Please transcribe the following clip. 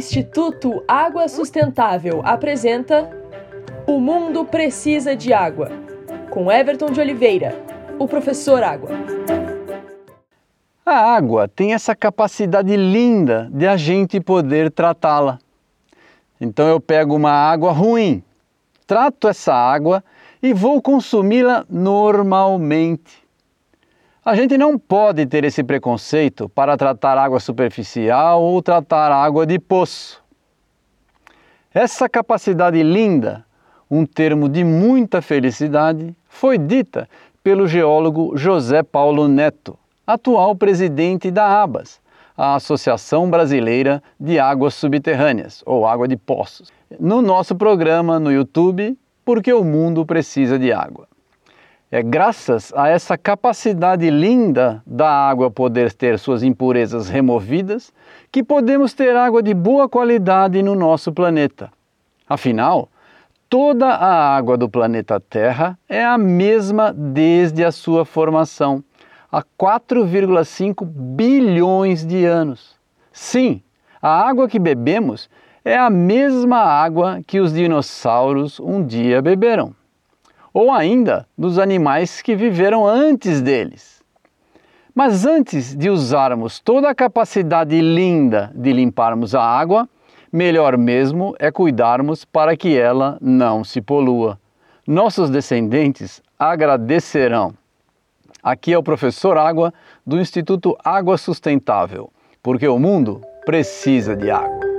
Instituto Água Sustentável apresenta O Mundo Precisa de Água, com Everton de Oliveira, o professor Água. A água tem essa capacidade linda de a gente poder tratá-la. Então eu pego uma água ruim, trato essa água e vou consumi-la normalmente. A gente não pode ter esse preconceito para tratar água superficial ou tratar água de poço. Essa capacidade linda, um termo de muita felicidade, foi dita pelo geólogo José Paulo Neto, atual presidente da ABAS, a Associação Brasileira de Águas Subterrâneas, ou Água de Poços, no nosso programa no YouTube, Porque o Mundo Precisa de Água. É graças a essa capacidade linda da água poder ter suas impurezas removidas que podemos ter água de boa qualidade no nosso planeta. Afinal, toda a água do planeta Terra é a mesma desde a sua formação, há 4,5 bilhões de anos. Sim, a água que bebemos é a mesma água que os dinossauros um dia beberam ou ainda dos animais que viveram antes deles. Mas antes de usarmos toda a capacidade linda de limparmos a água, melhor mesmo é cuidarmos para que ela não se polua. Nossos descendentes agradecerão. Aqui é o professor Água do Instituto Água Sustentável, porque o mundo precisa de água.